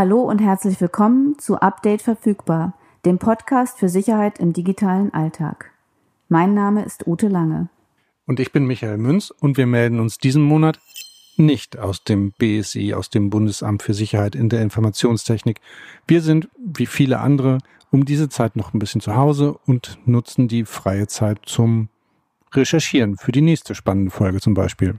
Hallo und herzlich willkommen zu Update verfügbar, dem Podcast für Sicherheit im digitalen Alltag. Mein Name ist Ute Lange. Und ich bin Michael Münz und wir melden uns diesen Monat nicht aus dem BSI, aus dem Bundesamt für Sicherheit in der Informationstechnik. Wir sind, wie viele andere, um diese Zeit noch ein bisschen zu Hause und nutzen die freie Zeit zum Recherchieren für die nächste spannende Folge zum Beispiel.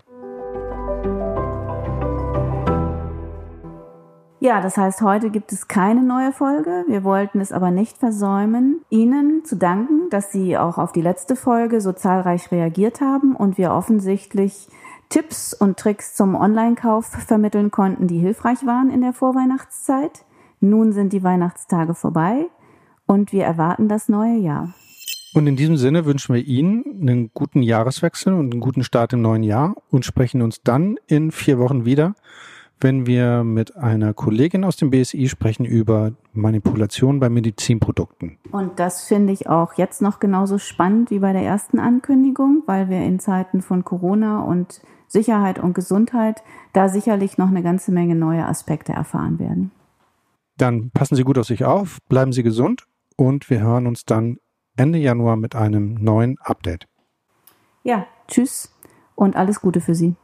Ja, das heißt, heute gibt es keine neue Folge. Wir wollten es aber nicht versäumen, Ihnen zu danken, dass Sie auch auf die letzte Folge so zahlreich reagiert haben und wir offensichtlich Tipps und Tricks zum Online-Kauf vermitteln konnten, die hilfreich waren in der Vorweihnachtszeit. Nun sind die Weihnachtstage vorbei und wir erwarten das neue Jahr. Und in diesem Sinne wünschen wir Ihnen einen guten Jahreswechsel und einen guten Start im neuen Jahr und sprechen uns dann in vier Wochen wieder, wenn wir mit einer Kollegin aus dem BSI sprechen über Manipulation bei Medizinprodukten. Und das finde ich auch jetzt noch genauso spannend wie bei der ersten Ankündigung, weil wir in Zeiten von Corona und Sicherheit und Gesundheit da sicherlich noch eine ganze Menge neue Aspekte erfahren werden. Dann passen Sie gut auf sich auf, bleiben Sie gesund und wir hören uns dann Ende Januar mit einem neuen Update. Ja, tschüss und alles Gute für Sie.